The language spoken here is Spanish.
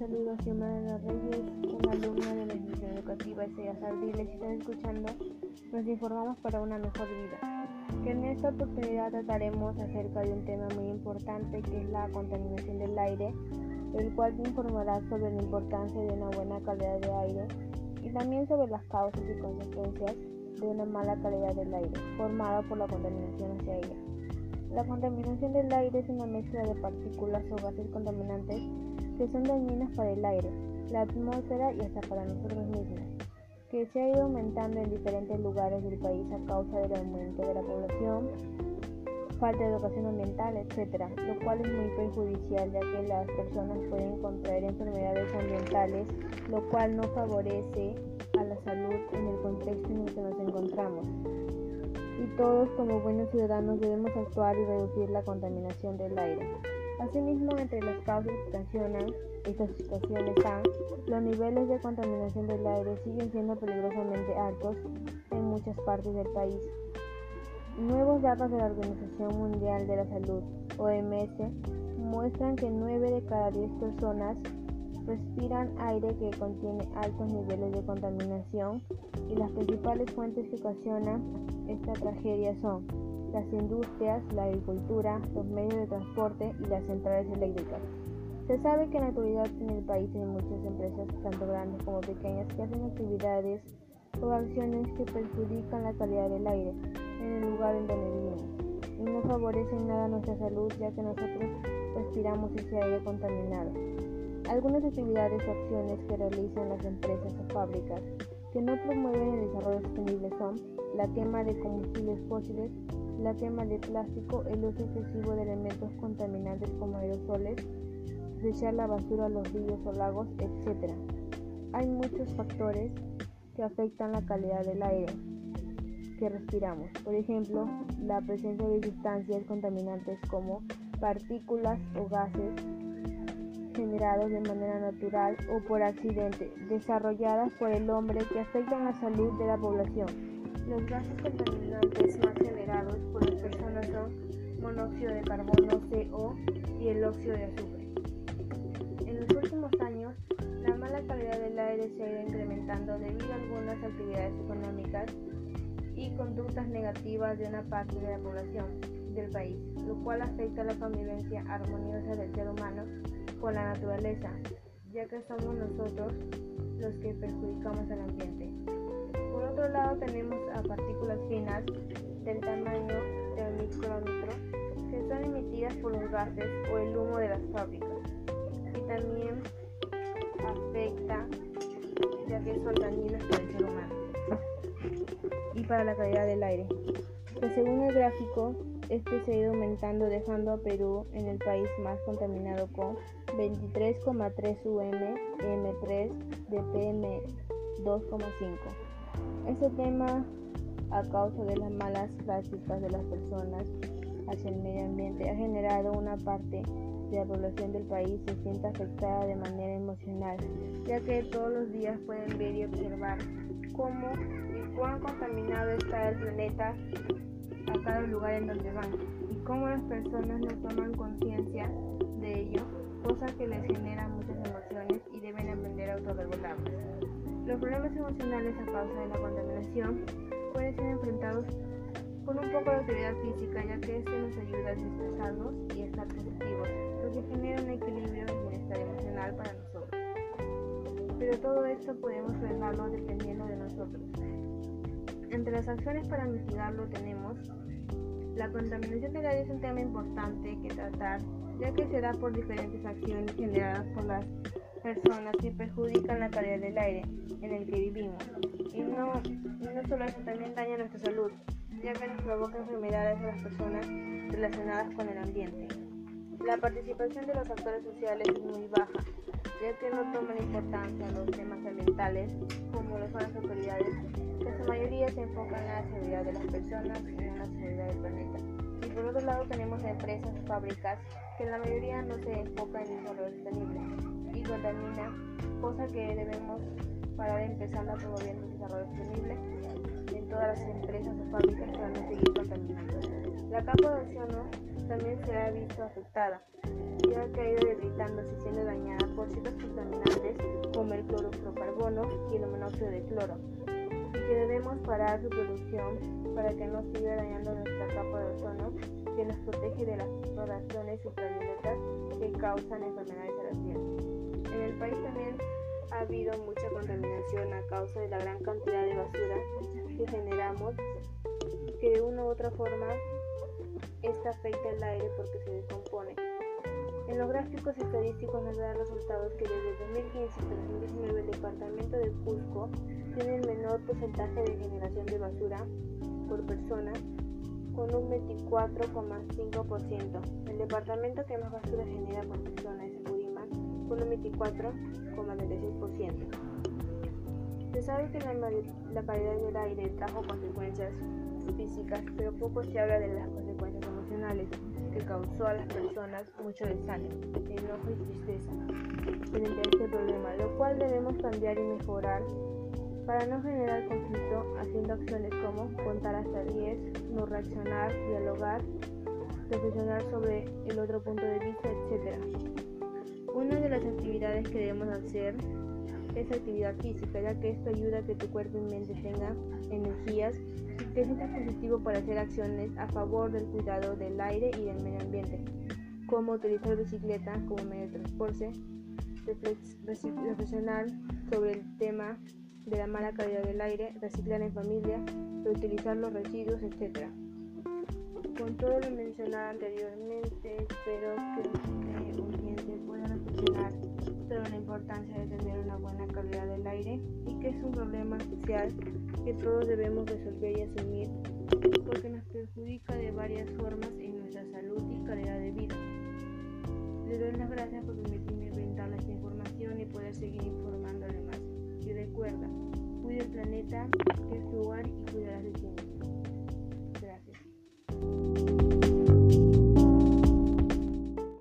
saludo, Xiomara Reyes, una alumna de la institución educativa S.A. Sardiles. Si están escuchando, nos informamos para una mejor vida. Que en esta oportunidad trataremos acerca de un tema muy importante que es la contaminación del aire, el cual te informará sobre la importancia de una buena calidad de aire y también sobre las causas y consecuencias de una mala calidad del aire, formada por la contaminación hacia ella. La contaminación del aire es una mezcla de partículas o gases contaminantes que son dañinas para el aire, la atmósfera y hasta para nosotros mismos, que se ha ido aumentando en diferentes lugares del país a causa del aumento de la población, falta de educación ambiental, etc., lo cual es muy perjudicial ya que las personas pueden contraer enfermedades ambientales, lo cual no favorece a la salud en el contexto en el que nos encontramos y todos como buenos ciudadanos debemos actuar y reducir la contaminación del aire. Asimismo, entre las causas que ocasionan estas situaciones los niveles de contaminación del aire siguen siendo peligrosamente altos en muchas partes del país. Nuevos datos de la Organización Mundial de la Salud, OMS, muestran que 9 de cada 10 personas respiran aire que contiene altos niveles de contaminación y las principales fuentes que ocasionan esta tragedia son las industrias, la agricultura, los medios de transporte y las centrales eléctricas. Se sabe que en la actualidad en el país hay muchas empresas, tanto grandes como pequeñas, que hacen actividades o acciones que perjudican la calidad del aire en el lugar en donde vivimos y no favorecen nada nuestra salud ya que nosotros respiramos ese aire contaminado. Algunas actividades o acciones que realizan las empresas o fábricas que no promueven el desarrollo sostenible son la quema de combustibles fósiles, la quema de plástico, el uso excesivo de elementos contaminantes como aerosoles, echar la basura a los ríos o lagos, etc. Hay muchos factores que afectan la calidad del aire que respiramos. Por ejemplo, la presencia de sustancias contaminantes como partículas o gases generados de manera natural o por accidente, desarrolladas por el hombre que afectan la salud de la población. Los gases contaminantes más generados por las personas son monóxido de carbono CO y el óxido de azufre. En los últimos años, la mala calidad del aire se ha ido incrementando debido a algunas actividades económicas y conductas negativas de una parte de la población del país, lo cual afecta la convivencia armoniosa del ser humano con la naturaleza, ya que somos nosotros los que perjudicamos al ambiente. Por otro lado tenemos a partículas finas del tamaño del micrómetro que son emitidas por los gases o el humo de las fábricas y también afecta ya que son dañinas para el ser humano y para la calidad del aire. Pues según el gráfico este se ha ido aumentando dejando a Perú en el país más contaminado con 23,3 UM M3 de PM2,5. Este tema a causa de las malas prácticas de las personas hacia el medio ambiente ha generado una parte de la población del país se siente afectada de manera emocional, ya que todos los días pueden ver y observar cómo y cuán contaminado está el planeta a cada lugar en donde van y cómo las personas no toman conciencia de ello, cosa que les genera muchas emociones y deben aprender a autorregularlas. Los problemas emocionales a causa de la contaminación pueden ser enfrentados con un poco de actividad física, ya que esto nos ayuda a desestresarnos y estar positivos, lo que genera un equilibrio y bienestar emocional para nosotros. Pero todo esto podemos frenarlo dependiendo de nosotros. Entre las acciones para mitigarlo tenemos la contaminación del aire es un tema importante que tratar, ya que se da por diferentes acciones generadas por las personas que perjudican la calidad del aire en el que vivimos. Y no, no solo eso, también daña nuestra salud, ya que nos provoca enfermedades a las personas relacionadas con el ambiente. La participación de los actores sociales es muy baja, ya que no toman importancia los temas ambientales, como lo son las autoridades que su mayoría se enfocan en la seguridad de las personas y en la seguridad del planeta. Y por otro lado tenemos empresas fábricas que la mayoría no se enfocan en el desarrollo sostenible y cosa que debemos parar empezando a promover el desarrollo sostenible en todas las empresas o fábricas para no seguir contaminando. La capa de ozono también se ha visto afectada, que ha ido debilitándose y siendo dañada por ciertos contaminantes como el clorofluorocarbono y el monóxido de cloro, y que debemos parar su producción para que no siga dañando nuestra capa de ozono que nos protege de las radiaciones ultravioletas que causan enfermedades a la piel. En el país también ha habido mucha contaminación a causa de la gran cantidad de basura que generamos, que de una u otra forma esta afecta el aire porque se descompone. En los gráficos estadísticos nos dan resultados que desde 2015 hasta 2019 el departamento de Cusco tiene el menor porcentaje de generación de basura por persona con un 24,5%. El departamento que más basura genera por persona es Purímac un 24,96%. Se sabe que la, la calidad del aire trajo consecuencias físicas, pero poco se habla de las consecuencias emocionales que causó a las personas mucho desánimo, enojo y tristeza frente a este problema, lo cual debemos cambiar y mejorar para no generar conflicto haciendo acciones como contar hasta 10, no reaccionar, dialogar, reflexionar sobre el otro punto de vista, etc. Una de las actividades que debemos hacer es actividad física, ya que esto ayuda a que tu cuerpo y mente tengan energías y te sientas positivo para hacer acciones a favor del cuidado del aire y del medio ambiente, como utilizar bicicleta como medio de transporte, reflexionar sobre el tema de la mala calidad del aire, reciclar en familia, reutilizar los residuos, etc. Con todo lo mencionado anteriormente, espero que la importancia de tener una buena calidad del aire y que es un problema social que todos debemos resolver y asumir porque nos perjudica de varias formas en nuestra salud y calidad de vida. Les doy las gracias por permitirme brindarles esta información y poder seguir informando además. Y recuerda, cuida el planeta, que es tu hogar y cuidarás de ti